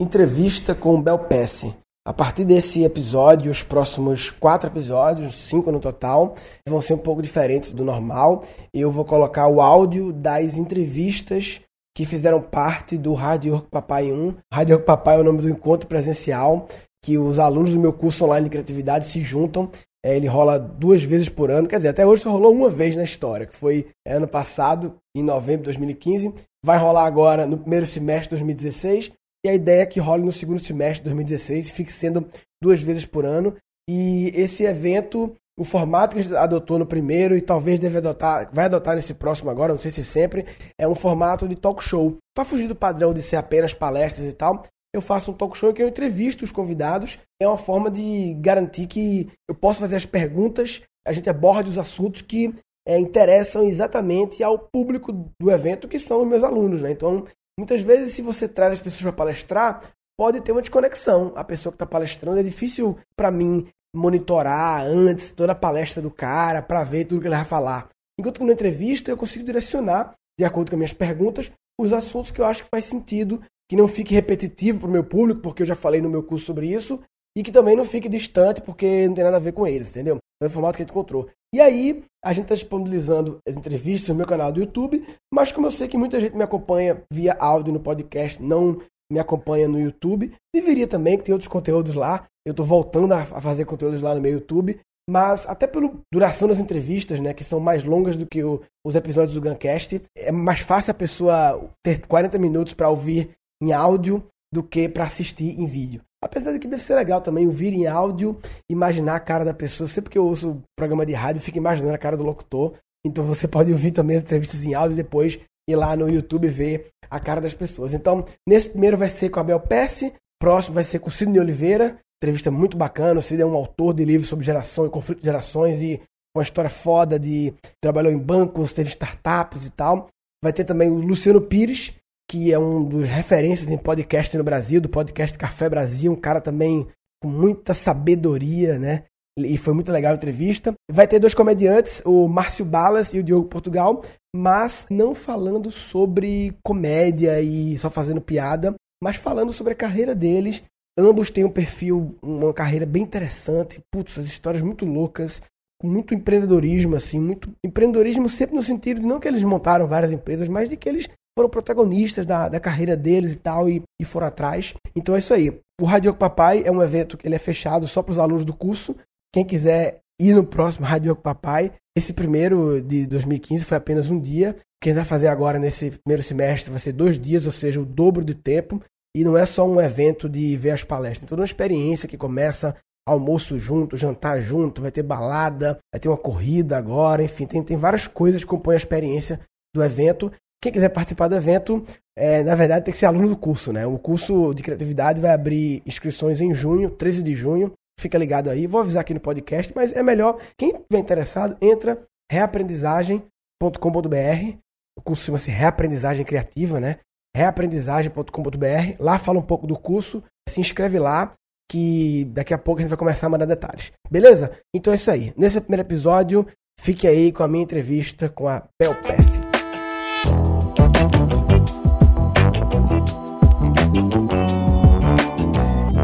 entrevista com o Bel Pesce. A partir desse episódio, os próximos quatro episódios, cinco no total, vão ser um pouco diferentes do normal. Eu vou colocar o áudio das entrevistas que fizeram parte do Rádio Papai 1. Rádio Papai é o nome do encontro presencial que os alunos do meu curso online de criatividade se juntam. É, ele rola duas vezes por ano, quer dizer, até hoje só rolou uma vez na história, que foi ano passado, em novembro de 2015. Vai rolar agora no primeiro semestre de 2016 e a ideia é que role no segundo semestre de 2016 e fique sendo duas vezes por ano. E esse evento, o formato que a gente adotou no primeiro e talvez deve adotar, vai adotar nesse próximo agora, não sei se sempre, é um formato de talk show. Para fugir do padrão de ser apenas palestras e tal, eu faço um talk show em que eu entrevisto os convidados. É uma forma de garantir que eu possa fazer as perguntas, a gente aborde os assuntos que é, interessam exatamente ao público do evento, que são os meus alunos. Né? Então, Muitas vezes, se você traz as pessoas para palestrar, pode ter uma desconexão. A pessoa que está palestrando é difícil para mim monitorar antes toda a palestra do cara para ver tudo que ele vai falar. Enquanto que na entrevista eu consigo direcionar, de acordo com as minhas perguntas, os assuntos que eu acho que faz sentido, que não fique repetitivo para o meu público, porque eu já falei no meu curso sobre isso, e que também não fique distante, porque não tem nada a ver com eles, entendeu? É o formato que a gente encontrou. E aí, a gente está disponibilizando as entrevistas no meu canal do YouTube, mas como eu sei que muita gente me acompanha via áudio no podcast, não me acompanha no YouTube, deveria também, que tem outros conteúdos lá. Eu estou voltando a fazer conteúdos lá no meu YouTube, mas até pela duração das entrevistas, né, que são mais longas do que o, os episódios do Guncast, é mais fácil a pessoa ter 40 minutos para ouvir em áudio do que para assistir em vídeo. Apesar de que deve ser legal também ouvir em áudio, imaginar a cara da pessoa. Sempre que eu ouço programa de rádio, fico imaginando a cara do locutor. Então você pode ouvir também as entrevistas em áudio e depois ir lá no YouTube ver a cara das pessoas. Então, nesse primeiro vai ser com a Bel Pesce, próximo vai ser com Sidney Oliveira, entrevista muito bacana. O Sidney é um autor de livros sobre geração e conflito de gerações e uma história foda de trabalhou em bancos, teve startups e tal. Vai ter também o Luciano Pires, que é um dos referências em podcast no Brasil, do podcast Café Brasil, um cara também com muita sabedoria, né? E foi muito legal a entrevista. Vai ter dois comediantes, o Márcio Balas e o Diogo Portugal, mas não falando sobre comédia e só fazendo piada, mas falando sobre a carreira deles. Ambos têm um perfil, uma carreira bem interessante, putz, as histórias muito loucas, com muito empreendedorismo, assim, muito empreendedorismo sempre no sentido de não que eles montaram várias empresas, mas de que eles foram protagonistas da, da carreira deles e tal, e, e foram atrás. Então é isso aí. O Rádio Papai é um evento que ele é fechado só para os alunos do curso. Quem quiser ir no próximo Rádio Papai, esse primeiro de 2015 foi apenas um dia. Quem vai fazer agora nesse primeiro semestre vai ser dois dias, ou seja, o dobro de tempo. E não é só um evento de ver as palestras, é toda uma experiência que começa almoço junto, jantar junto, vai ter balada, vai ter uma corrida agora, enfim, tem, tem várias coisas que compõem a experiência do evento. Quem quiser participar do evento, é, na verdade, tem que ser aluno do curso, né? O curso de criatividade vai abrir inscrições em junho, 13 de junho. Fica ligado aí, vou avisar aqui no podcast, mas é melhor, quem estiver interessado, entra reaprendizagem.com.br. O curso chama-se Reaprendizagem Criativa, né? reaprendizagem.com.br. Lá fala um pouco do curso, se inscreve lá, que daqui a pouco a gente vai começar a mandar detalhes. Beleza? Então é isso aí. Nesse primeiro episódio, fique aí com a minha entrevista com a Bel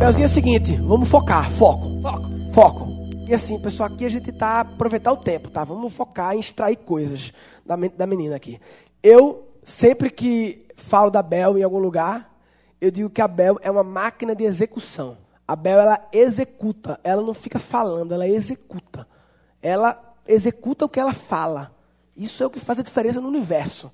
Belzinho é o seguinte, vamos focar, foco. Foco. Foco. E assim, pessoal, aqui a gente tá aproveitar o tempo, tá? Vamos focar em extrair coisas da, da menina aqui. Eu, sempre que falo da Bel em algum lugar, eu digo que a Bel é uma máquina de execução. A Bel, ela executa, ela não fica falando, ela executa. Ela executa o que ela fala. Isso é o que faz a diferença no universo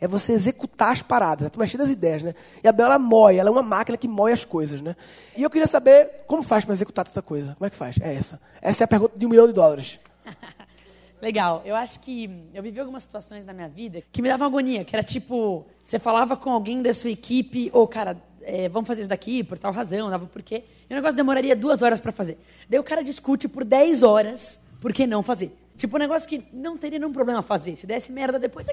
é você executar as paradas, é tu mexer das ideias, né? E a Bela ela moe, ela é uma máquina que moe as coisas, né? E eu queria saber como faz para executar tanta coisa. Como é que faz? É essa. Essa é a pergunta de um milhão de dólares. Legal. Eu acho que eu vivi algumas situações na minha vida que me davam agonia, que era tipo, você falava com alguém da sua equipe, ou, cara, é, vamos fazer isso daqui por tal razão, dava por quê. E o negócio demoraria duas horas para fazer. Daí o cara discute por dez horas por que não fazer. Tipo, um negócio que não teria nenhum problema fazer. Se desse merda depois,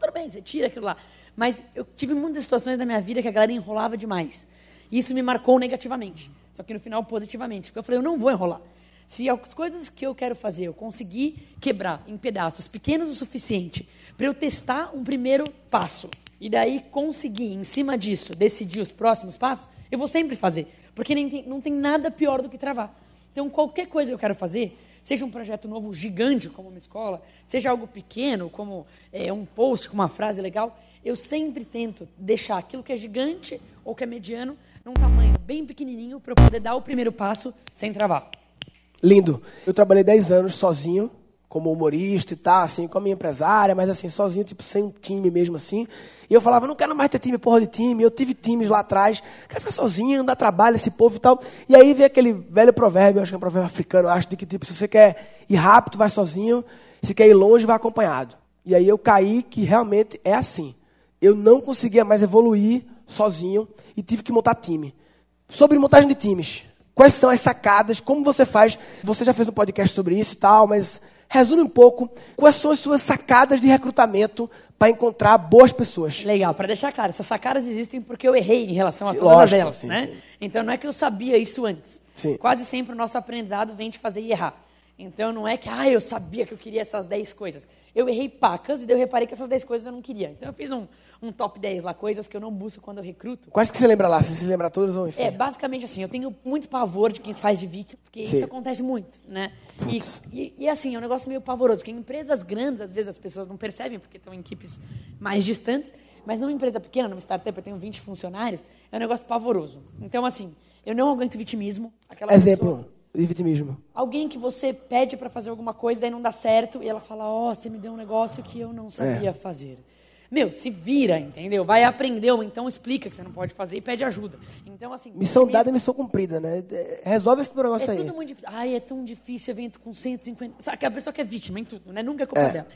tudo bem, você tira aquilo lá. Mas eu tive muitas situações na minha vida que a galera enrolava demais. E isso me marcou negativamente. Só que no final, positivamente. Porque eu falei, eu não vou enrolar. Se as coisas que eu quero fazer eu conseguir quebrar em pedaços pequenos o suficiente para eu testar um primeiro passo e daí conseguir, em cima disso, decidir os próximos passos, Eu vou sempre fazer, porque tem, não tem nada pior do que travar. Então, qualquer coisa que eu quero fazer, seja um projeto novo gigante, como uma escola, seja algo pequeno, como é, um post com uma frase legal, eu sempre tento deixar aquilo que é gigante ou que é mediano num tamanho bem pequenininho para eu poder dar o primeiro passo sem travar. Lindo. Eu trabalhei 10 anos sozinho, como humorista e tal, assim, com a minha empresária, mas assim, sozinho, tipo, sem um time mesmo, assim. E eu falava, não quero mais ter time, porra de time. Eu tive times lá atrás, quero ficar sozinho, dar trabalho, esse povo e tal. E aí vem aquele velho provérbio, acho que é um provérbio africano, acho, de que, tipo, se você quer ir rápido, vai sozinho. Se quer ir longe, vai acompanhado. E aí eu caí que realmente é assim. Eu não conseguia mais evoluir sozinho e tive que montar time. Sobre montagem de times. Quais são as sacadas? Como você faz? Você já fez um podcast sobre isso e tal, mas resume um pouco quais são as suas sacadas de recrutamento para encontrar boas pessoas. Legal, para deixar claro, essas sacadas existem porque eu errei em relação a sim, todas lógico, elas, sim, né? Sim. Então não é que eu sabia isso antes. Quase sempre o nosso aprendizado vem te fazer errar. Então não é que, ah, eu sabia que eu queria essas 10 coisas. Eu errei pacas e eu reparei que essas 10 coisas eu não queria. Então eu fiz um, um top 10 lá, coisas que eu não busco quando eu recruto. Quais que você lembra lá? Você se lembra todos ou enfim? É, basicamente assim, eu tenho muito pavor de quem se faz de vítima, porque Sim. isso acontece muito, né? E, e, e, assim, é um negócio meio pavoroso, porque em empresas grandes, às vezes as pessoas não percebem, porque estão em equipes mais distantes, mas numa empresa pequena, numa startup, eu tenho 20 funcionários, é um negócio pavoroso. Então, assim, eu não aguento vitimismo. Exemplo. Pessoa, e vitimismo? Alguém que você pede para fazer alguma coisa, daí não dá certo, e ela fala: Ó, oh, você me deu um negócio que eu não sabia é. fazer. Meu, se vira, entendeu? Vai aprender, ou então explica que você não pode fazer e pede ajuda. Então, assim. Missão dada e missão cumprida, né? É, resolve esse negócio é aí. É tudo muito difícil. Ai, é tão difícil evento com 150. Sabe, a pessoa que é vítima em tudo, né? Nunca é culpa é. dela.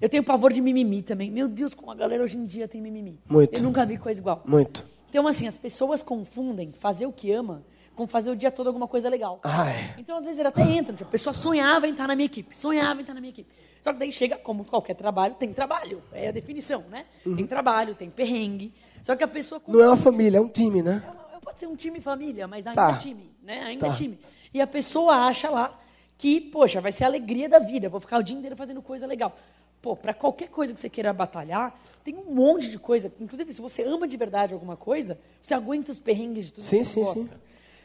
Eu tenho pavor de mimimi também. Meu Deus, como a galera hoje em dia tem mimimi. Muito. Eu nunca vi coisa igual. Muito. Então, assim, as pessoas confundem fazer o que ama com fazer o dia todo alguma coisa legal. Ai. Então, às vezes, ele até entra. Tipo, a pessoa sonhava em estar na minha equipe. Sonhava em estar na minha equipe. Só que daí chega, como qualquer trabalho, tem trabalho. É a definição, né? Uhum. Tem trabalho, tem perrengue. Só que a pessoa... Não é uma família, é um time, né? É, pode ser um time família, mas ainda tá. é time. Né? Ainda tá. é time. E a pessoa acha lá que, poxa, vai ser a alegria da vida. Vou ficar o dia inteiro fazendo coisa legal. Pô, para qualquer coisa que você queira batalhar, tem um monte de coisa. Inclusive, se você ama de verdade alguma coisa, você aguenta os perrengues de tudo sim, que você sim, gosta. Sim.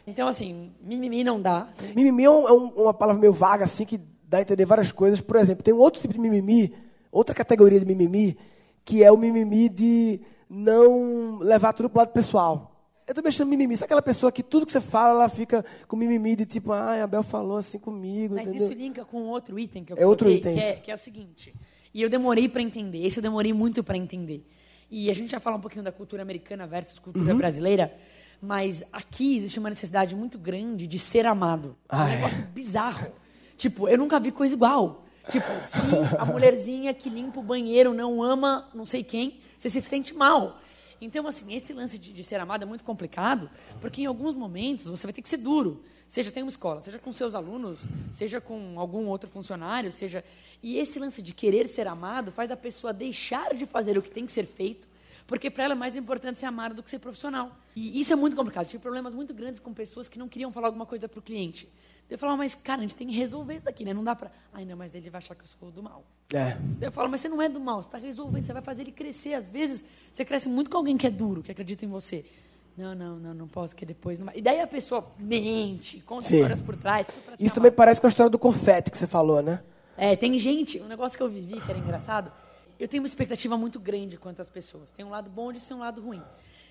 Então, assim, mimimi não dá. Mimimi é, um, é um, uma palavra meio vaga, assim, que dá a entender várias coisas. Por exemplo, tem um outro tipo de mimimi, outra categoria de mimimi, que é o mimimi de não levar tudo para o lado pessoal. Eu também chamo mimimi. Sabe aquela pessoa que tudo que você fala, ela fica com mimimi de tipo, ah, a Bel falou assim comigo. Mas entendeu? isso linka com outro item que eu é outro item, que é, que é o seguinte. E eu demorei para entender. Esse eu demorei muito para entender. E a gente já fala um pouquinho da cultura americana versus cultura uhum. brasileira. Mas aqui existe uma necessidade muito grande de ser amado. Ah, é um negócio é. bizarro. Tipo, eu nunca vi coisa igual. Tipo, se a mulherzinha que limpa o banheiro não ama não sei quem, você se sente mal. Então, assim, esse lance de, de, ser amado é muito complicado, porque em alguns momentos você vai ter que ser duro. Seja tem uma escola, seja com seus alunos, seja com algum outro funcionário, seja. E esse lance de querer ser amado faz a pessoa deixar de fazer o que tem que ser feito porque para ela é mais importante ser amada do que ser profissional. E isso é muito complicado. Tive problemas muito grandes com pessoas que não queriam falar alguma coisa para o cliente. Eu falava, mas cara, a gente tem que resolver isso daqui, né? Não dá para. Ai, não, mas ele vai achar que eu sou do mal. É. Eu falo, mas você não é do mal, você está resolvendo, você vai fazer ele crescer. Às vezes, você cresce muito com alguém que é duro, que acredita em você. Não, não, não, não posso, que depois não vai. E daí a pessoa mente, conta histórias por trás. Isso também parece com a história do confete que você falou, né? É, tem gente, um negócio que eu vivi que era engraçado eu tenho uma expectativa muito grande quanto às pessoas. Tem um lado bom e tem um lado ruim.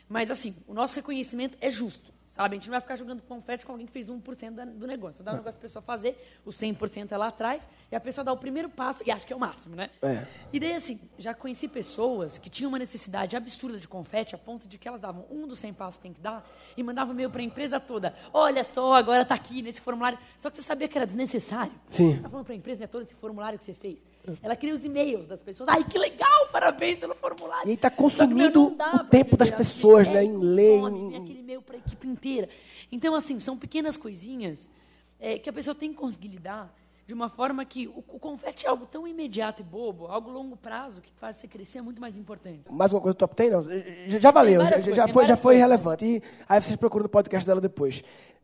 Mas, assim, o nosso reconhecimento é justo. Sabe? A gente não vai ficar jogando confete com alguém que fez 1% do negócio. Dá um negócio para a pessoa fazer, o 100% é lá atrás, e a pessoa dá o primeiro passo e acha que é o máximo, né? É. E daí, assim, já conheci pessoas que tinham uma necessidade absurda de confete, a ponto de que elas davam um dos 100 passos tem que dar, e mandavam e-mail para a empresa toda. Olha só, agora está aqui nesse formulário. Só que você sabia que era desnecessário. Sim. Você está falando para a empresa, é todo esse formulário que você fez. Ela cria os e-mails das pessoas. Ai, que legal, parabéns pelo formulário. E está consumindo o tempo das pessoas, né? Em ler. Em... e-mail para a equipe inteira. Então, assim, são pequenas coisinhas é, que a pessoa tem que conseguir lidar de uma forma que o, o confete é algo tão imediato e bobo, algo longo prazo, que faz você crescer é muito mais importante. Mais uma coisa do top 10? Não, já, já valeu, já, coisas, já, foi, já foi relevante. E aí vocês procuram no podcast dela depois.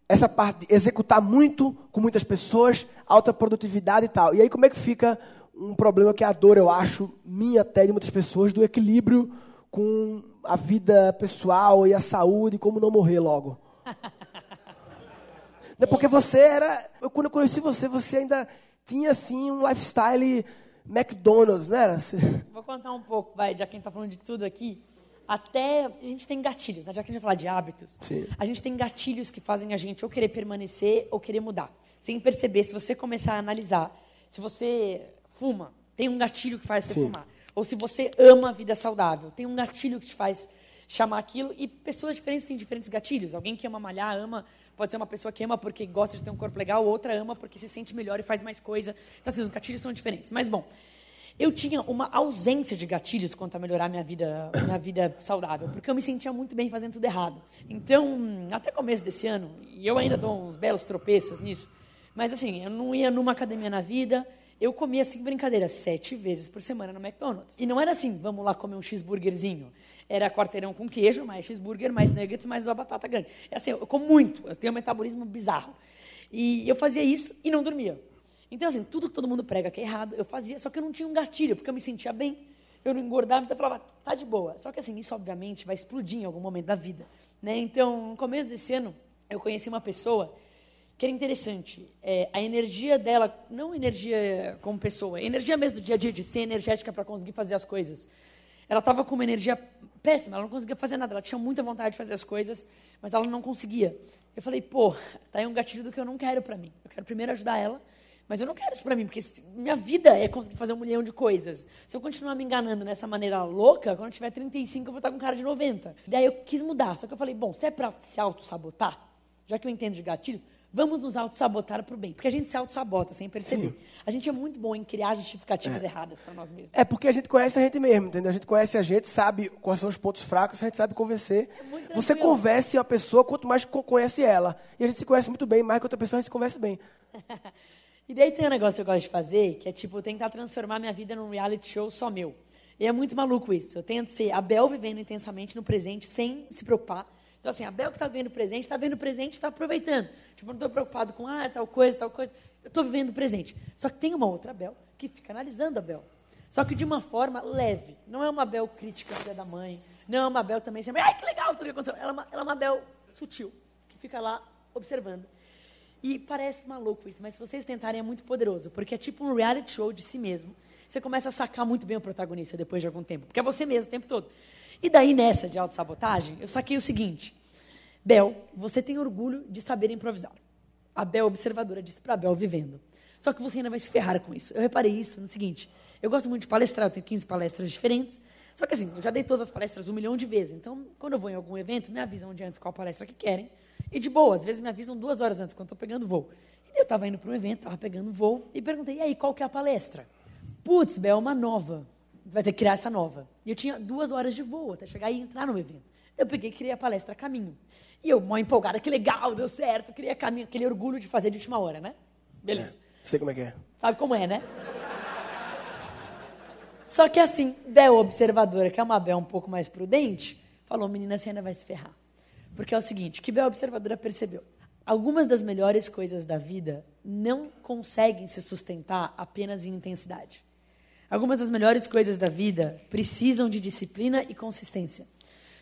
Essa parte de executar muito com muitas pessoas, alta produtividade e tal. E aí como é que fica um problema que é a dor, eu acho, minha até de muitas pessoas, do equilíbrio com a vida pessoal e a saúde, como não morrer logo? Não, porque você era. Eu, quando eu conheci você, você ainda tinha assim um lifestyle McDonald's, não era? Vou contar um pouco, vai, já que a gente tá falando de tudo aqui. Até a gente tem gatilhos, né? já que a gente vai falar de hábitos, Sim. a gente tem gatilhos que fazem a gente ou querer permanecer ou querer mudar. Sem perceber, se você começar a analisar, se você fuma, tem um gatilho que faz você Sim. fumar. Ou se você ama a vida saudável, tem um gatilho que te faz chamar aquilo. E pessoas diferentes têm diferentes gatilhos. Alguém que ama malhar, ama, pode ser uma pessoa que ama porque gosta de ter um corpo legal, outra ama porque se sente melhor e faz mais coisa. Então, assim, os gatilhos são diferentes. Mas, bom, eu tinha uma ausência de gatilhos quanto a melhorar minha vida, minha vida saudável, porque eu me sentia muito bem fazendo tudo errado. Então, até começo desse ano, e eu ainda dou uns belos tropeços nisso, mas assim, eu não ia numa academia na vida, eu comia, assim, brincadeira, sete vezes por semana no McDonald's. E não era assim, vamos lá comer um cheeseburgerzinho. Era quarteirão com queijo, mais cheeseburger, mais nuggets, mais uma batata grande. É assim, eu como muito, eu tenho um metabolismo bizarro. E eu fazia isso e não dormia. Então, assim, tudo que todo mundo prega que é errado, eu fazia, só que eu não tinha um gatilho, porque eu me sentia bem, eu não engordava, então eu falava, tá de boa. Só que, assim, isso, obviamente, vai explodir em algum momento da vida. Né? Então, no começo desse ano, eu conheci uma pessoa que era interessante. É, a energia dela, não energia como pessoa, energia mesmo do dia a dia, de ser energética para conseguir fazer as coisas. Ela estava com uma energia péssima, ela não conseguia fazer nada, ela tinha muita vontade de fazer as coisas, mas ela não conseguia. Eu falei, pô, tá aí um gatilho do que eu não quero para mim. Eu quero primeiro ajudar ela, mas eu não quero isso para mim, porque minha vida é conseguir fazer um milhão de coisas. Se eu continuar me enganando nessa maneira louca, quando eu tiver 35, eu vou estar com cara de 90. Daí eu quis mudar, só que eu falei, bom, se é para se auto-sabotar, já que eu entendo de gatilhos, vamos nos auto-sabotar para o bem. Porque a gente se auto-sabota sem perceber. A gente é muito bom em criar justificativas erradas para nós mesmos. É porque a gente conhece a gente mesmo, entendeu? A gente conhece a gente, sabe quais são os pontos fracos, a gente sabe convencer. É Você converse uma pessoa quanto mais co- conhece ela. E a gente se conhece muito bem, mais que outra pessoa a gente se converse bem. E daí tem um negócio que eu gosto de fazer, que é tipo tentar transformar minha vida num reality show só meu. E é muito maluco isso. Eu tento ser a Bel vivendo intensamente no presente sem se preocupar. Então, assim, a Bel que está vivendo o presente, está vendo o presente e está aproveitando. Tipo, não estou preocupado com, ah, tal coisa, tal coisa. Eu estou vivendo o presente. Só que tem uma outra Bel que fica analisando a Bel. Só que de uma forma leve. Não é uma Bel crítica filha da mãe. Não é uma Bel também sempre, ai, que legal tudo que aconteceu. Ela é uma, ela é uma sutil, que fica lá observando. E parece maluco isso, mas se vocês tentarem é muito poderoso, porque é tipo um reality show de si mesmo. Você começa a sacar muito bem o protagonista depois de algum tempo, porque é você mesmo o tempo todo. E daí, nessa de autossabotagem, eu saquei o seguinte: Bel, você tem orgulho de saber improvisar. A Bel, observadora, disse para a Bel vivendo. Só que você ainda vai se ferrar com isso. Eu reparei isso no seguinte: eu gosto muito de palestrar, eu tenho 15 palestras diferentes. Só que assim, eu já dei todas as palestras um milhão de vezes. Então, quando eu vou em algum evento, me avisam um dia antes qual palestra que querem. E de boa, às vezes me avisam duas horas antes, quando estou pegando voo. E eu estava indo para um evento, estava pegando voo, e perguntei, e aí, qual que é a palestra? Putz, Bel, uma nova. Vai ter que criar essa nova. E eu tinha duas horas de voo até chegar e entrar no evento. Eu peguei e criei a palestra Caminho. E eu, mó empolgada, que legal, deu certo, criei a Caminho, aquele orgulho de fazer de última hora, né? Beleza. Sei como é que é. Sabe como é, né? Só que assim, Bel, observadora, que é uma Bel um pouco mais prudente, falou, menina, você ainda vai se ferrar. Porque é o seguinte, que Bel, observadora, percebeu. Algumas das melhores coisas da vida não conseguem se sustentar apenas em intensidade. Algumas das melhores coisas da vida precisam de disciplina e consistência.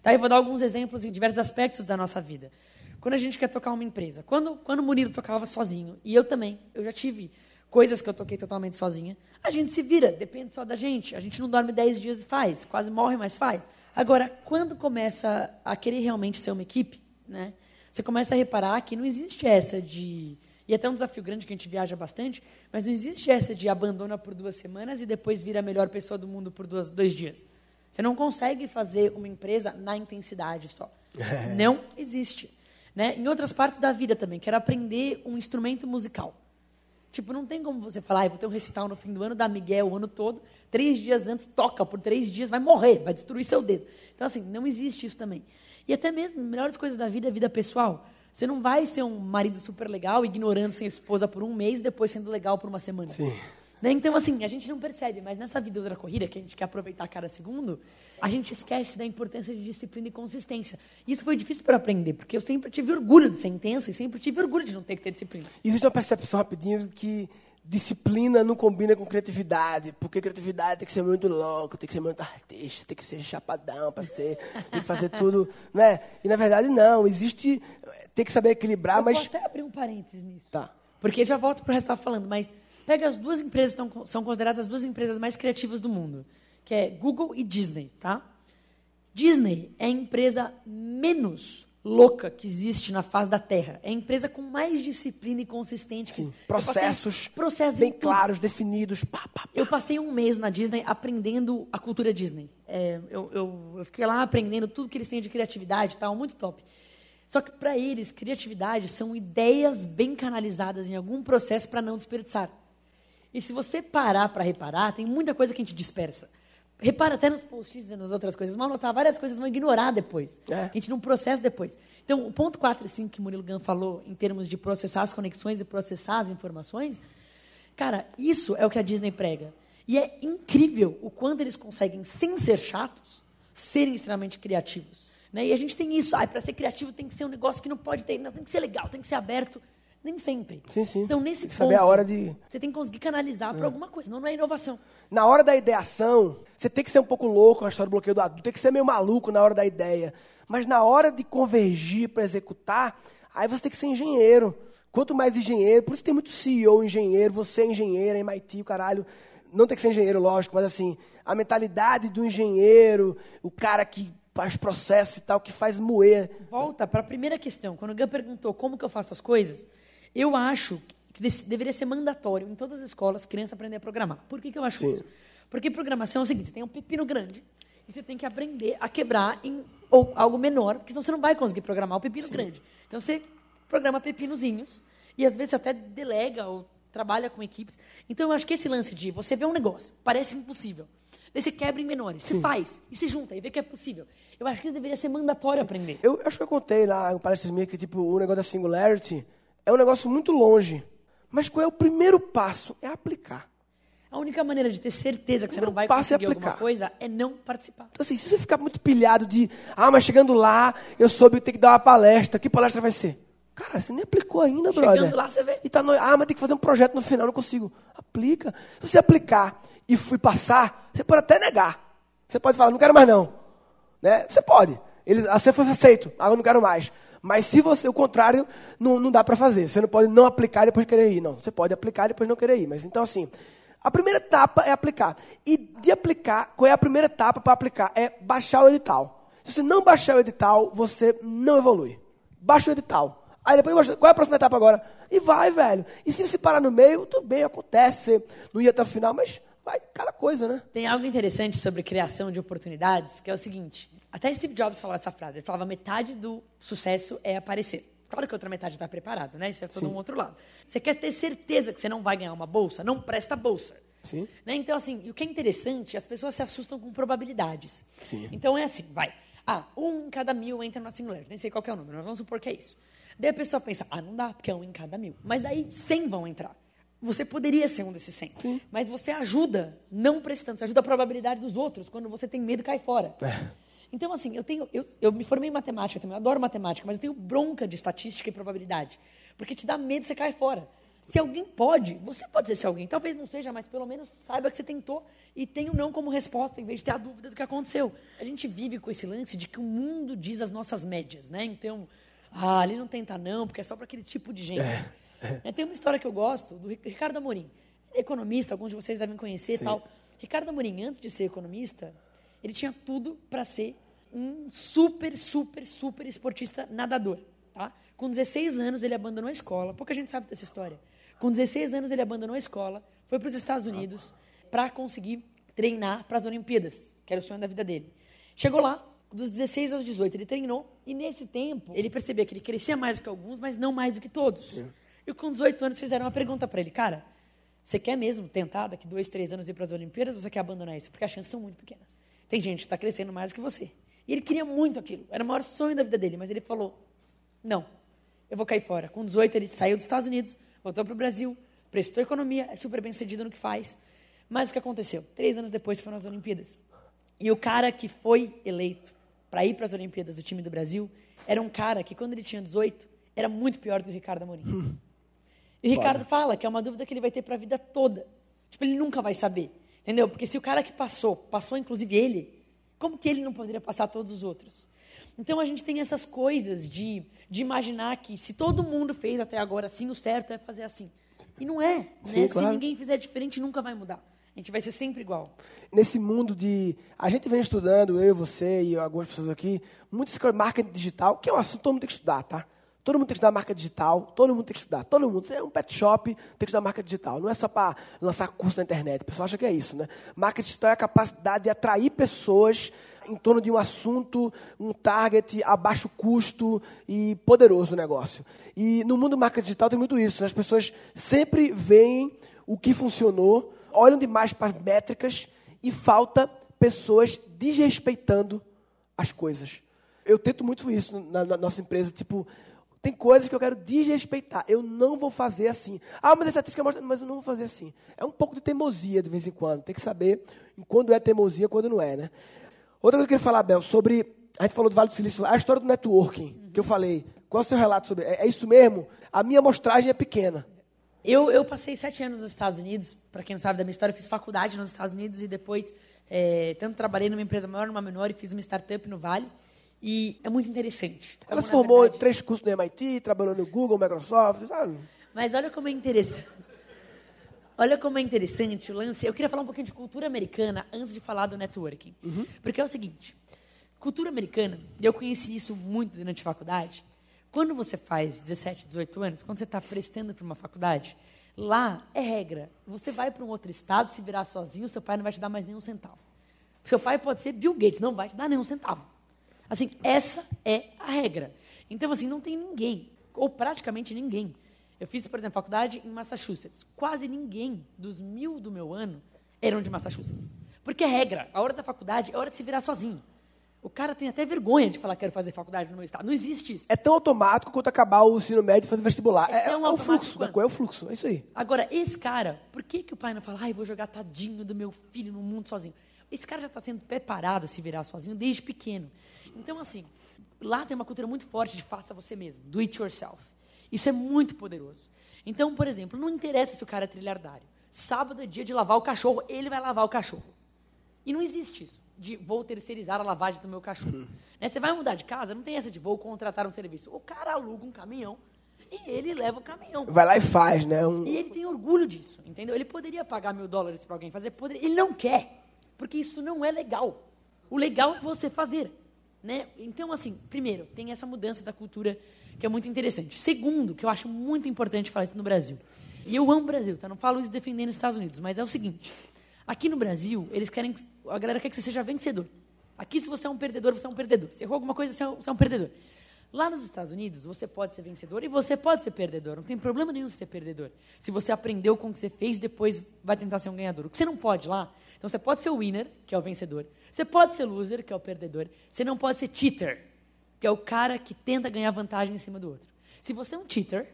Tá, eu vou dar alguns exemplos em diversos aspectos da nossa vida. Quando a gente quer tocar uma empresa, quando, quando o Murilo tocava sozinho, e eu também, eu já tive coisas que eu toquei totalmente sozinha, a gente se vira, depende só da gente. A gente não dorme 10 dias e faz, quase morre, mas faz. Agora, quando começa a querer realmente ser uma equipe, né, você começa a reparar que não existe essa de. E até um desafio grande que a gente viaja bastante, mas não existe essa de abandona por duas semanas e depois vira a melhor pessoa do mundo por duas, dois dias. Você não consegue fazer uma empresa na intensidade só. Não existe. Né? Em outras partes da vida também. Quero aprender um instrumento musical. Tipo, não tem como você falar, ah, eu vou ter um recital no fim do ano, dar Miguel o ano todo, três dias antes, toca por três dias, vai morrer, vai destruir seu dedo. Então, assim, não existe isso também. E até mesmo, melhores coisas da vida é vida pessoal. Você não vai ser um marido super legal, ignorando sua esposa por um mês, depois sendo legal por uma semana. Sim. Né? Então, assim, a gente não percebe, mas nessa vida da corrida, que a gente quer aproveitar cada segundo, a gente esquece da importância de disciplina e consistência. Isso foi difícil para aprender, porque eu sempre tive orgulho de ser intensa e sempre tive orgulho de não ter que ter disciplina. Existe uma percepção rapidinho que disciplina não combina com criatividade, porque criatividade tem que ser muito louco, tem que ser muito artista, tem que ser chapadão para ser, tem que fazer tudo, né? E na verdade não, existe, tem que saber equilibrar, Eu mas vou até abrir um parênteses nisso. tá. Porque já volto para o resto que falando, mas pega as duas empresas que são consideradas as duas empresas mais criativas do mundo, que é Google e Disney, tá? Disney é a empresa menos louca que existe na face da Terra. É a empresa com mais disciplina e consistente. que- Sim, Eu passei processos processos bem claros, definidos, pá, pá, pá. Eu passei um mês na Disney aprendendo a cultura Disney. É, eu, eu- eu fiquei lá aprendendo tudo que eles têm de criatividade e tal, muito top. Só que para eles, criatividade são ideias bem canalizadas em algum processo para não desperdiçar. E se você parar para reparar, tem muita coisa que a gente dispersa. Repara até nos posts e nas outras coisas. Mal notar, várias coisas vão ignorar depois. É. A gente não processa depois. Então, o ponto 4 e 5 que Murilo Gun falou, em termos de processar as conexões e processar as informações, cara, isso é o que a Disney prega. E é incrível o quanto eles conseguem, sem ser chatos, serem extremamente criativos. Né? E a gente tem isso. Ah, para ser criativo tem que ser um negócio que não pode ter, não, tem que ser legal, tem que ser aberto. Nem sempre. Sim, sim. Então, nesse Tem que saber a ponto, hora de- Você tem que conseguir canalizar para alguma coisa, senão não é inovação. Na hora da ideação, você tem que ser um pouco louco, a história do bloqueio do adulto, tem que ser meio maluco na hora da ideia. Mas na hora de convergir para executar, aí você tem que ser engenheiro. Quanto mais engenheiro, por isso tem muito CEO engenheiro, você é engenheiro, MIT, o caralho. Não tem que ser engenheiro, lógico, mas assim, a mentalidade do engenheiro, o cara que faz processo e tal, que faz moer. Volta para a primeira questão. Quando o Gun perguntou como que eu faço as coisas, eu acho que deveria ser mandatório em todas as escolas criança aprender a programar. Por que, que eu acho Sim. isso? Porque programação é o seguinte: você tem um pepino grande e você tem que aprender a quebrar em ou algo menor, porque senão você não vai conseguir programar o pepino grande. Então você programa pepinozinhos e às vezes até delega ou trabalha com equipes. Então eu acho que esse lance de você vê um negócio, parece impossível. Daí você quebra em menores, você faz e se junta e vê que é possível. Eu acho que isso deveria ser mandatório aprender. Eu acho que eu contei lá palestras minhas que tipo, o negócio da singularity é um negócio muito longe. Mas qual é o primeiro passo? É aplicar. A única maneira de ter certeza que você Não vai a conseguir alguma aplicar. coisa é não participar. Então, assim, se você ficar muito pilhado de, ah, mas chegando lá, eu soube que tem que dar uma palestra. Que palestra vai ser? Cara, você nem aplicou ainda, Chegando brother. lá, você vê. E tá no, ah, mas tem que fazer um projeto no final, não consigo. Aplica. Se você aplicar e fui passar, você pode até negar. Você pode falar, não quero mais não. Né? Você pode. Ele, ah, você foi aceito, agora eu não quero mais. Mas se você, o contrário, não, não dá para fazer. Você não pode não aplicar e depois querer ir. Não, você pode aplicar e depois não querer ir. Mas então, assim, a primeira etapa é aplicar. E de aplicar, qual é a primeira etapa para aplicar? É baixar o edital. Se você não baixar o edital, você não evolui. Baixa o edital. Aí depois, baixa- qual é a próxima etapa agora? E vai, velho. E se você parar no meio, tudo bem, acontece. Não ia até o final, mas vai cada coisa, né? Tem algo interessante sobre criação de oportunidades, que é o seguinte. Até Steve Jobs falava essa frase. Ele falava, metade do sucesso é aparecer. Claro que a outra metade está preparado, né? Isso é todo um outro lado. Você quer ter certeza que você não vai ganhar uma bolsa? Não presta bolsa. Sim. Né? Então, assim, o que é interessante, as pessoas se assustam com probabilidades. Sim. Então é assim, vai. Ah, um em cada mil entra na singular. Nem sei qual é o número, mas vamos supor que é isso. Daí a pessoa pensa, ah, não dá, porque é um em cada mil. Mas daí 100 vão entrar. Você poderia ser um desses 100. Mas você ajuda, não prestando, você ajuda a probabilidade dos outros. Quando você tem medo, cai fora. Então, assim, eu, tenho, eu, eu me formei em matemática também, eu adoro matemática, mas eu tenho bronca de estatística e probabilidade. Porque te dá medo, você cai fora. Se alguém pode, você pode ser esse alguém. Talvez não seja, mas pelo menos saiba que você tentou e tem o não como resposta, em vez de ter a dúvida do que aconteceu. A gente vive com esse lance de que o mundo diz as nossas médias, né? Então, ah, ali não tenta não, porque é só para aquele tipo de gente. É, Tem uma história que eu gosto, do Ri- Ricardo Amorim. É economista, alguns de vocês devem conhecer e tal. Ricardo Amorim, antes de ser economista, ele tinha tudo para ser um super, super, super esportista nadador. Tá? Com 16 anos, ele abandonou a escola. Pouca gente sabe dessa história. Com 16 anos, ele abandonou a escola, foi para os Estados Unidos para conseguir treinar para as Olimpíadas, que era o sonho da vida dele. Chegou lá, dos 16 aos 18, ele treinou, e nesse tempo, ele percebia que ele crescia mais do que alguns, mas não mais do que todos. E com 18 anos, fizeram uma pergunta para ele: Cara, você quer mesmo tentar daqui dois, três anos ir para as Olimpíadas ou você quer abandonar isso? Porque as chances são muito pequenas. Tem gente que está crescendo mais que você. E ele queria muito aquilo. Era o maior sonho da vida dele, mas ele falou: Não, eu vou cair fora. Com 18, ele saiu dos Estados Unidos, voltou para o Brasil, prestou economia, é super bem sucedido no que faz. Mas o que aconteceu? Três anos depois foram as Olimpíadas. E o cara que foi eleito para ir para as Olimpíadas do time do Brasil era um cara que, quando ele tinha 18, era muito pior do que o Ricardo Amorim. E o Ricardo fala que é uma dúvida que ele vai ter para a vida toda. Tipo, ele nunca vai saber. Entendeu? Porque se o cara que passou, passou inclusive ele, como que ele não poderia passar todos os outros? Então a gente tem essas coisas de, de imaginar que se todo mundo fez até agora assim, o certo é fazer assim. E não é. Sim, né? claro. Se ninguém fizer diferente, nunca vai mudar. A gente vai ser sempre igual. Nesse mundo de. A gente vem estudando, eu, você e algumas pessoas aqui, muito esse marketing digital, que é um assunto que todo mundo tem que estudar, tá? Todo mundo tem que estudar marca digital, todo mundo tem que estudar. Todo mundo. É um pet shop, tem que estudar marca digital. Não é só para lançar curso na internet. O pessoal acha que é isso, né? Marca digital é a capacidade de atrair pessoas em torno de um assunto, um target a baixo custo e poderoso negócio. E no mundo marca digital tem muito isso. Né? As pessoas sempre veem o que funcionou, olham demais para as métricas e falta pessoas desrespeitando as coisas. Eu tento muito isso na, na nossa empresa, tipo, tem coisas que eu quero desrespeitar. Eu não vou fazer assim. Ah, mas a estatística mostra, mas eu não vou fazer assim. É um pouco de teimosia de vez em quando. Tem que saber quando é teimosia e quando não é, né? Outra coisa que eu queria falar, Bel, sobre. A gente falou do Vale do Silício, a história do networking, que eu falei. Qual é o seu relato sobre. É, é isso mesmo? A minha amostragem é pequena. Eu, eu passei sete anos nos Estados Unidos, para quem não sabe da minha história, eu fiz faculdade nos Estados Unidos e depois, é, tanto trabalhei numa empresa maior, numa menor, e fiz uma startup no Vale. E é muito interessante. Ela Como, se na formou em verdade- três cursos no MIT, trabalhou no Google, Microsoft, sabe? Mas olha como é interessante. Olha como é interessante o lance. Eu queria falar um pouquinho de cultura americana antes de falar do networking. Porque é o seguinte: cultura americana, e eu conheci isso muito durante a faculdade. Quando você faz 17, 18 anos, quando você está prestando para uma faculdade, lá é regra. Você vai para um outro estado, se virar sozinho, seu pai não vai te dar mais nenhum centavo. Seu pai pode ser Bill Gates, não vai te dar nenhum centavo. Assim, essa é a regra. Então, assim, não tem ninguém, ou praticamente ninguém. Eu fiz, por exemplo, faculdade em Massachusetts. Quase ninguém dos mil do meu ano eram de Massachusetts. Porque é regra. A hora da faculdade é hora de se virar sozinho. O cara tem até vergonha de falar que quero fazer faculdade no meu estado. Não existe isso. É tão automático quanto acabar o ensino médio e fazer vestibular. É É, é, o fluxo, né? é o fluxo, é isso aí. Agora, esse cara, por que, que o pai não fala, ai, vou jogar tadinho do meu filho no mundo sozinho? Esse cara já está sendo preparado a se virar sozinho desde pequeno. Então, assim, lá tem uma cultura muito forte de faça você mesmo, do it yourself. Isso é muito poderoso. Então, por exemplo, não interessa se o cara é trilhardário. Sábado é dia de lavar o cachorro, ele vai lavar o cachorro. E não existe isso, de vou terceirizar a lavagem do meu cachorro. Né, Você vai mudar de casa, não tem essa de vou contratar um serviço. O cara aluga um caminhão e ele leva o caminhão. Vai lá e faz, né? Um- E ele tem orgulho disso, entendeu? Ele poderia pagar mil dólares para alguém fazer, poderia. Ele não quer, porque isso não é legal. O legal é você fazer, né? Então, assim, primeiro, tem essa mudança da cultura que é muito interessante. Segundo, que eu acho muito importante falar isso no Brasil. E eu amo o Brasil, tá? Não falo isso defendendo os Estados Unidos, mas é o seguinte. Aqui no Brasil, eles querem que, a galera quer que você seja vencedor. Aqui, se você é um perdedor, você é um perdedor. Se errou alguma coisa, você é um, você é um perdedor. Lá nos Estados Unidos, você pode ser vencedor e você pode ser perdedor. Não tem problema nenhum ser perdedor. Se você aprendeu com o que você fez, depois vai tentar ser um ganhador. O que você não pode lá, então você pode ser o winner, que é o vencedor. Você pode ser loser, que é o perdedor. Você não pode ser cheater, que é o cara que tenta ganhar vantagem em cima do outro. Se você é um cheater,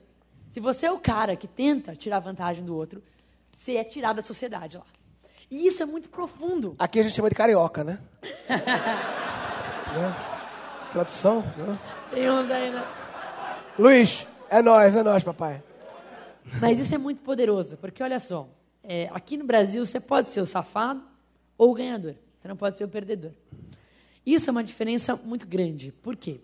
se você é o cara que tenta tirar vantagem do outro, você é tirado da sociedade lá. E isso é muito profundo. Aqui a gente chama de carioca, né? Né? Tradução? Né? Tem uns aí, né? Luiz, é nós, é nós, papai. Mas isso é muito poderoso, porque olha só, é, aqui no Brasil você pode ser o safado ou o ganhador, você não pode ser o perdedor. Isso é uma diferença muito grande. Por quê?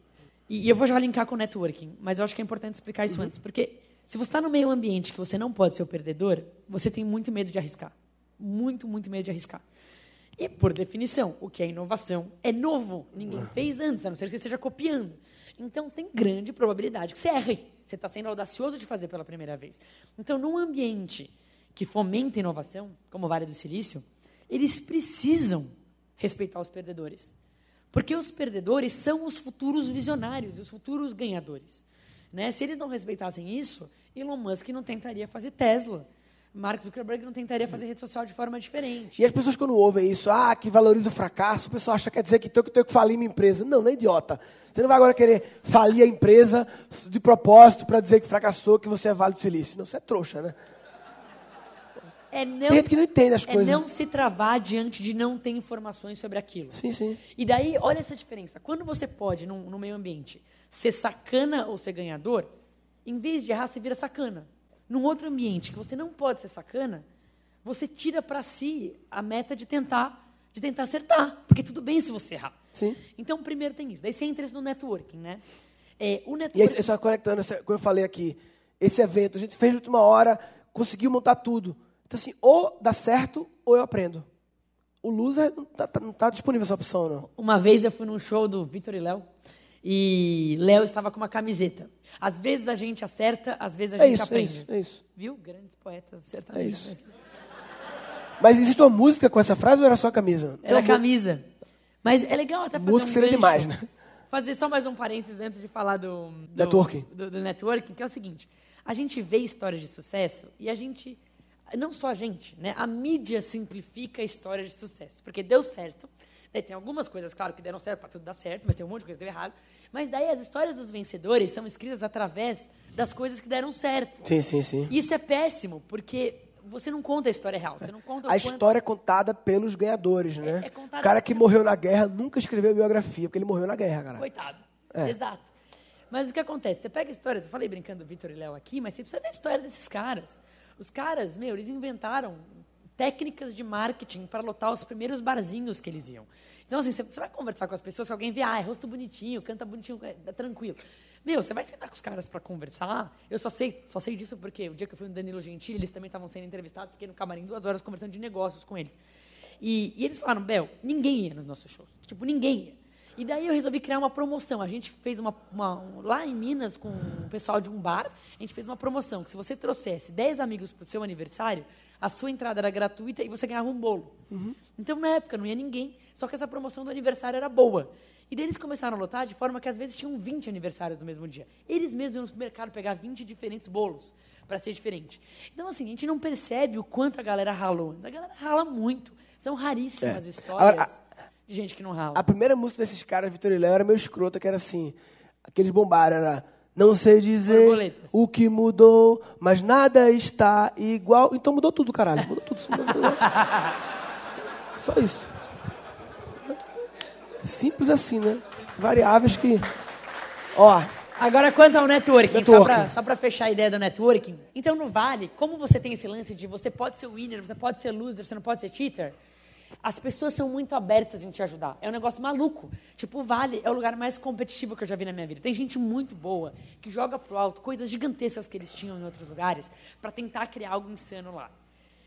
E, e eu vou já linkar com o networking, mas eu acho que é importante explicar isso antes, porque se você está no meio ambiente que você não pode ser o perdedor, você tem muito medo de arriscar. Muito, muito medo de arriscar. E, por definição, o que é inovação é novo. Ninguém fez antes, a não ser que você esteja copiando. Então, tem grande probabilidade que você erre. Você está sendo audacioso de fazer pela primeira vez. Então, num ambiente que fomenta inovação, como o Vale do Silício, eles precisam respeitar os perdedores. Porque os perdedores são os futuros visionários, os futuros ganhadores. Né? Se eles não respeitassem isso, Elon Musk não tentaria fazer Tesla. Mark Zuckerberg não tentaria fazer rede social de forma diferente. E as pessoas quando ouvem isso, ah, que valoriza o fracasso, o pessoal acha que quer dizer que tenho que, que falir minha empresa. Não, não é idiota. Você não vai agora querer falir a empresa de propósito para dizer que fracassou, que você é Vale do Silício. Não, você é trouxa, né? É não, Tem gente que não entende as é coisas. não se travar diante de não ter informações sobre aquilo. Sim, sim. E daí, olha essa diferença. Quando você pode, no meio ambiente, ser sacana ou ser ganhador, em vez de errar, você vira sacana. Num outro ambiente que você não pode ser sacana, você tira para si a meta de tentar de tentar acertar, porque tudo bem se você errar. Sim. Então, primeiro tem isso. Daí você entra no networking, né? É, o E networking... aí, só conectando, como eu falei aqui, esse evento, a gente fez de última hora, conseguiu montar tudo. Então, assim, ou dá certo, ou eu aprendo. O loser não tá, tá- não tá disponível essa opção, não. Uma vez eu fui num show do Vitor e Léo, e Léo estava com uma camiseta. Às vezes a gente acerta, às vezes a É gente isso, é aprende. isso, é isso. Viu? Grandes poetas É sertanejos. isso. Mas existe uma música com essa frase ou era só a camisa? Era mu- camisa. Mas é legal até fazer Música um seria gancho. demais, né? Fazer só mais um parênteses antes de falar do... do Networking. Do, do networking, que é o seguinte. A gente vê histórias de sucesso e a gente... Não só a gente, né? A mídia simplifica a história de sucesso. Porque deu certo. Daí tem algumas coisas, claro, que deram certo para tudo dar certo, mas tem um monte de coisa que deu errado. Mas daí as histórias dos vencedores são escritas através das coisas que deram certo. Sim, sim, sim. E isso é péssimo, porque você não conta a história real. Você não conta o A história é contada pelos ganhadores, né? é contada- O cara que morreu na guerra nunca escreveu biografia, porque ele morreu na guerra, cara. Coitado. É. Exato. Mas o que acontece? Você pega histórias, eu falei brincando do Vitor e Léo aqui, mas você precisa ver a história desses caras. Os caras, meu, eles inventaram técnicas de marketing para lotar os primeiros barzinhos que eles iam. Então, assim, você vai conversar com as pessoas, que alguém vê, ah, é rosto bonitinho, canta bonitinho, é, é tranquilo. Meu, você vai sentar com os caras para conversar. Eu só sei, só sei disso porque o dia que eu fui no Danilo Gentili, eles também estavam sendo entrevistados, fiquei no camarim duas horas conversando de negócios com eles. E, e eles falaram, Bel, ninguém ia nos nossos shows. Tipo, ninguém ia. E daí eu resolvi criar uma promoção. A gente fez uma, uma- um- lá em Minas com o pessoal de um bar, a gente fez uma promoção que se você trouxesse 10 amigos para o seu aniversário, a sua entrada era gratuita e você ganhava um bolo. Então na época não ia ninguém, só que essa promoção do aniversário era boa. E daí eles começaram a lotar de forma que às vezes tinham 20 aniversários no mesmo dia. Eles mesmos iam no supermercado pegar 20 diferentes bolos para ser diferente. Então assim, a gente não percebe o quanto a galera ralou. A galera rala muito. São raríssimas É. histórias Agora, de gente que não rala. A primeira música desses caras, Vitor e Léo, era meio escrota, que era assim, aqueles bombaram, era não sei dizer Borboletas. o que mudou, mas nada está igual. Então mudou tudo, caralho. Mudou tudo. mudou tudo. Só isso. Simples assim, né? Variáveis que. Ó, Agora, quanto ao networking, Networking. só para fechar a ideia do networking. Então, no Vale, como você tem esse lance de você pode ser winner, você pode ser loser, você não pode ser cheater, as pessoas são muito abertas em te ajudar. É um negócio maluco. Tipo, o Vale é o lugar mais competitivo que eu já vi na minha vida. Tem gente muito boa que joga pro alto coisas gigantescas que eles tinham em outros lugares para tentar criar algo insano lá.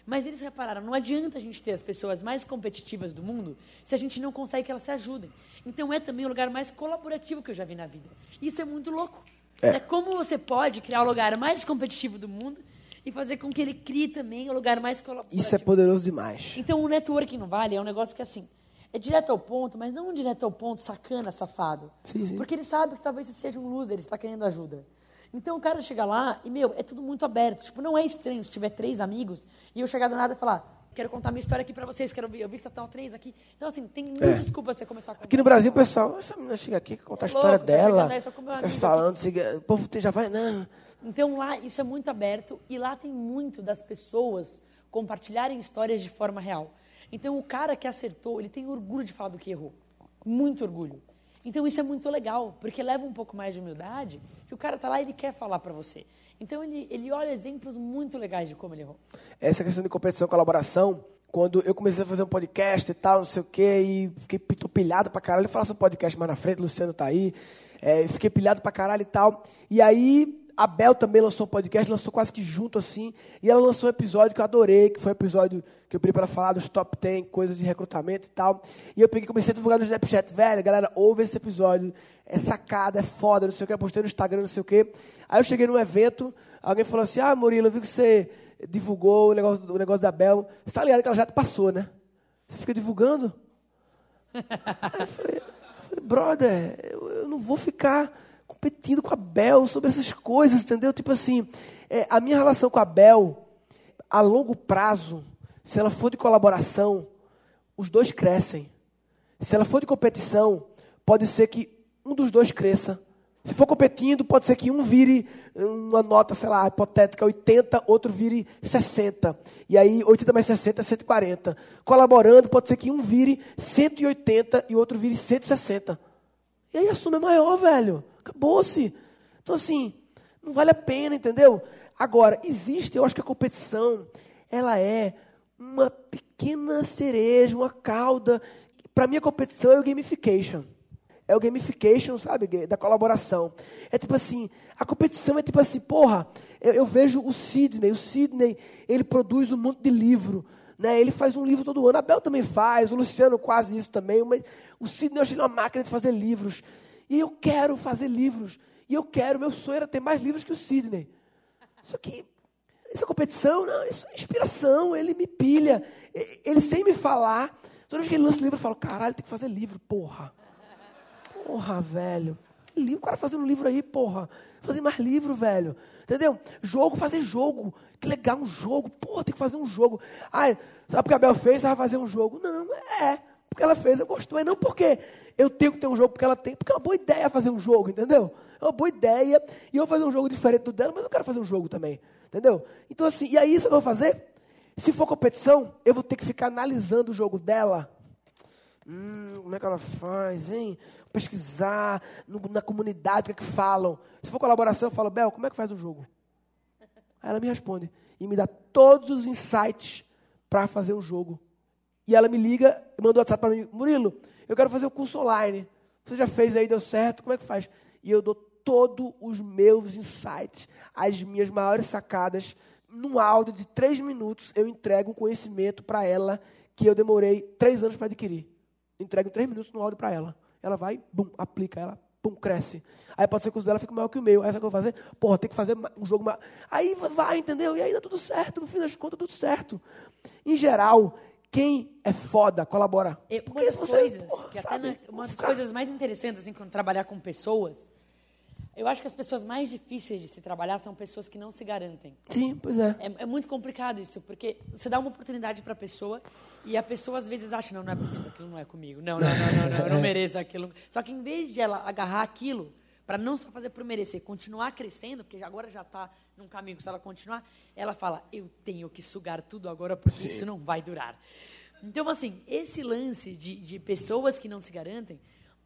Mas eles repararam, não adianta a gente ter as pessoas mais competitivas do mundo se a gente não consegue que elas se ajudem. Então é também o lugar mais colaborativo que eu já vi na vida. Isso é muito louco. É. É. como você pode criar o lugar mais competitivo do mundo e fazer com que ele crie também o lugar mais colaborativo. isso é poderoso demais. Então o networking no Vale é um negócio que assim, é direto ao ponto, mas não um direto ao ponto sacana, safado. Sim, sim. Porque ele sabe que talvez você seja um loser, ele está querendo ajuda. Então o cara chega lá e, meu, é tudo muito aberto. Tipo, não é estranho se tiver três amigos e eu chegar do nada e falar, quero contar minha história aqui pra vocês, quero ver, eu vi que estão três aqui. Então, assim, tem muita É. desculpa você começar a contar. Aqui no Brasil, pessoal, essa menina chega aqui, contar a Ô, história louco, tá dela, chegando aí, tô com meu fica amigo falando, siga- o povo já vai, não. Então lá isso é muito aberto e lá tem muito das pessoas compartilharem histórias de forma real. Então o cara que acertou, ele tem orgulho de falar do que errou. Muito orgulho. Então isso é muito legal, porque leva um pouco mais de humildade, que o cara tá lá e ele quer falar para você. Então ele, ele olha exemplos muito legais de como ele errou. essa questão de competição e colaboração, quando eu comecei a fazer um podcast e tal, não sei o quê, e fiquei tô pilhado pra caralho, eu faço um podcast mais na frente, Luciano tá aí, é, fiquei pilhado pra caralho e tal. E aí, a Bel também lançou um podcast, lançou quase que junto assim, e ela lançou um episódio que eu adorei, que foi um episódio que eu pedi pra ela falar dos top 10, coisas de recrutamento e tal. E eu peguei comecei a divulgar no Snapchat, velho, galera, ouve esse episódio, é sacada, é foda, não sei o que, eu postei no Instagram, não sei o que. Aí eu cheguei num evento, alguém falou assim, ah, Murilo, eu vi que você divulgou o negócio, o negócio da Bel. Você tá ligado que ela já te passou, né? Você fica divulgando? Aí eu falei, eu falei, brother, eu, eu não vou ficar competindo com a Bel sobre essas coisas, entendeu? Tipo assim, é, a minha relação com a Bel, a longo prazo, se ela for de colaboração, os dois crescem. Se ela for de competição, pode ser que um dos dois cresça. Se for competindo, pode ser que um vire uma nota, sei lá, hipotética, 80, outro vire 60. E aí, 80 mais 60 é 140. Colaborando, pode ser que um vire 180 e outro vire 160. E aí a soma é maior, velho. Acabou-se. Então, assim, não vale a pena, entendeu? Agora, existe, eu acho que a competição, ela é uma pequena cereja, uma cauda. Para mim, a competição é o gamification. É o gamification, sabe, da colaboração. É tipo assim, a competição é tipo assim, porra, eu, eu vejo o Sidney, o Sidney, ele produz um monte de livro, né? Ele faz um livro todo ano, a Bel também faz, o Luciano quase isso também, mas o Sidney eu achei uma máquina de fazer livros. E eu quero fazer livros. E eu quero, meu sonho era ter mais livros que o Sidney. Só que isso é competição? Não, isso é inspiração, ele me pilha. Ele sem me falar, toda vez que ele lança livro, eu falo, caralho, tem que fazer livro, porra. Porra, velho. O cara fazendo um livro aí, porra. Fazer mais livro, velho. Entendeu? Jogo, fazer jogo. Que legal, um jogo. Porra, tem que fazer um jogo. Ai, sabe porque a Bel fez, ela vai fazer um jogo. Não, é. Porque ela fez, eu gostou. É não porque eu tenho que ter um jogo porque ela tem. Porque é uma boa ideia fazer um jogo, entendeu? É uma boa ideia. E eu vou fazer um jogo diferente do dela, mas eu quero fazer um jogo também. Entendeu? Então, assim, e aí isso que eu vou fazer? Se for competição, eu vou ter que ficar analisando o jogo dela. Hum, como é que ela faz, hein? pesquisar no, na comunidade o que é que falam. Se for colaboração, eu falo, Bel, como é que faz o jogo? Aí ela me responde e me dá todos os insights para fazer o jogo. E ela me liga e manda um WhatsApp para mim, Murilo, eu quero fazer o curso online. Você já fez aí, deu certo? Como é que faz? E eu dou todos os meus insights, as minhas maiores sacadas. Num áudio de três minutos, eu entrego um conhecimento para ela que eu demorei três anos para adquirir. Entrego em três minutos no áudio para ela. Ela vai, bum, aplica, ela, bum, cresce. Aí pode ser que o dela fique maior que o meu. Aí sabe o que eu vou fazer? Porra, tem que fazer um jogo maior. Aí vai, entendeu? E aí dá tudo certo, no fim das contas, tudo certo. Em geral, quem é foda colabora. E uma das você, coisas, porra, que até na, uma das coisas mais interessantes assim, quando trabalhar com pessoas, eu acho que as pessoas mais difíceis de se trabalhar são pessoas que não se garantem. Sim, pois é. É, é muito complicado isso, porque você dá uma oportunidade para a pessoa e a pessoa às vezes acha, não, não é possível, aquilo não é comigo. Não, não, não, não, não eu não mereço aquilo. Só que em vez de ela agarrar aquilo, para não só fazer por merecer, continuar crescendo, porque agora já está num caminho, se ela continuar, ela fala, eu tenho que sugar tudo agora, porque Sim. isso não vai durar. Então, assim, esse lance de, de pessoas que não se garantem,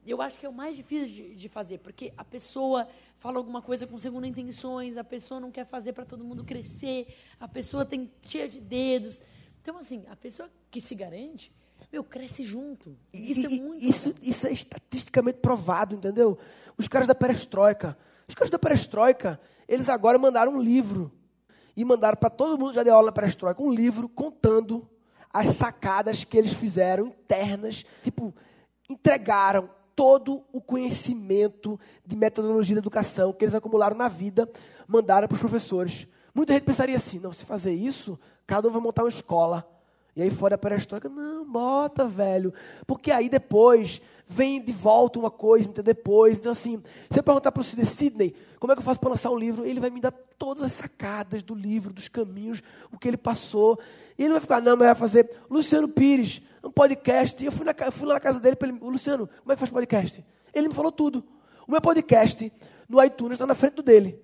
eu acho que é o mais difícil de, de, fazer, porque a pessoa fala alguma coisa com segunda intenções, a pessoa não quer fazer para todo mundo crescer, a pessoa tem cheia de dedos. Então, assim, a pessoa que se garante, meu, cresce junto. Isso é e, é muito. Isso, isso é estatisticamente provado, entendeu? Os caras da perestroika. Os caras da perestroika, eles agora mandaram um livro. E mandaram para todo mundo já deu aula na perestroika um livro contando as sacadas que eles fizeram internas. Tipo, entregaram todo o conhecimento de metodologia de educação que eles acumularam na vida, mandaram para os professores. Muita gente pensaria assim: não, se fazer isso, cada um vai montar uma escola. E aí fora a perestroika, não, bota, velho. Porque aí depois vem de volta uma coisa, então depois. Então, assim, se eu perguntar para o Sidney, Sidney, como é que eu faço para lançar um livro? Ele vai me dar todas as sacadas do livro, dos caminhos, o que ele passou. E ele vai ficar, não, mas vai fazer Luciano Pires, um podcast. E eu fui, na, fui lá na casa dele, para ele, Luciano, como é que faz podcast? Ele me falou tudo. O meu podcast no iTunes está na frente do dele.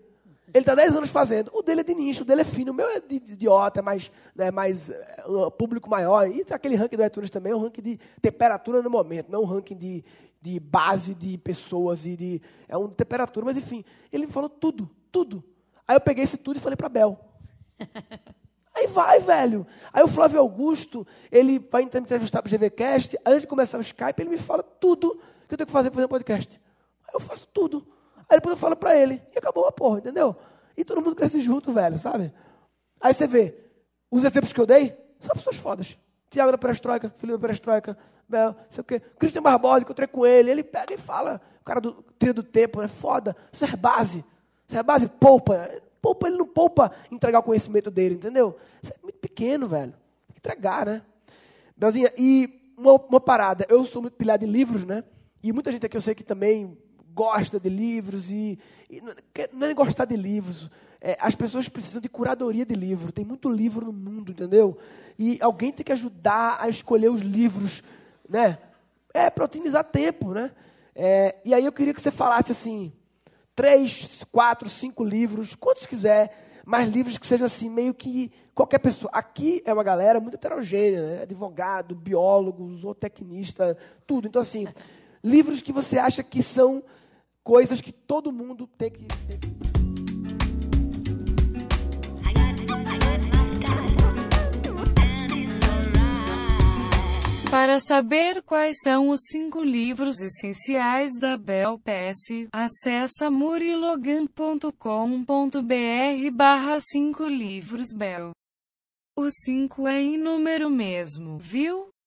Ele está 10 anos fazendo. O dele é de nicho, o dele é fino. O meu é de, de idiota, é mais, né, mais uh, público maior. E aquele ranking do iTunes também é um ranking de temperatura no momento, não é um ranking de, de base de pessoas e de. É um de temperatura, mas enfim. Ele me falou tudo, tudo. Aí eu peguei esse tudo e falei para Bel. Aí vai, velho. Aí o Flávio Augusto, ele vai me entrevistar para o GVCast. Antes de começar o Skype, ele me fala tudo que eu tenho que fazer para fazer um podcast. Aí eu faço tudo. Aí depois eu falo para ele. E acabou a porra, entendeu? E todo mundo cresce junto, velho, sabe? Aí você vê, os exemplos que eu dei são pessoas fodas. Tiago da Perestroika, Felipe da Perestroika, Bel, sei o quê. Cristian Barbosa, encontrei com ele, ele pega e fala, o cara do trilho do tempo, é foda. Serbase, Serbase poupa. Poupa, ele não poupa entregar o conhecimento dele, entendeu? Isso é muito pequeno, velho. Tem que entregar, né? Belzinha, e uma, uma parada, eu sou muito pilhado em livros, né? E muita gente aqui eu sei que também gosta de livros e, e não é gostar de livros. É, as pessoas precisam de curadoria de livro. Tem muito livro no mundo, entendeu? E alguém tem que ajudar a escolher os livros, né? É para otimizar tempo, né? É, e aí eu queria que você falasse assim, três, quatro, cinco livros, quantos quiser, mas livros que sejam assim meio que qualquer pessoa. Aqui é uma galera muito heterogênea, né? advogado, biólogo, zootecnista, tudo. Então assim, livros que você acha que são coisas que todo mundo tem que. Para saber quais são os cinco livros essenciais da Bel Pass, acessa murilogan.com.br barra 5 livros Bel. O 5 é em número mesmo, viu?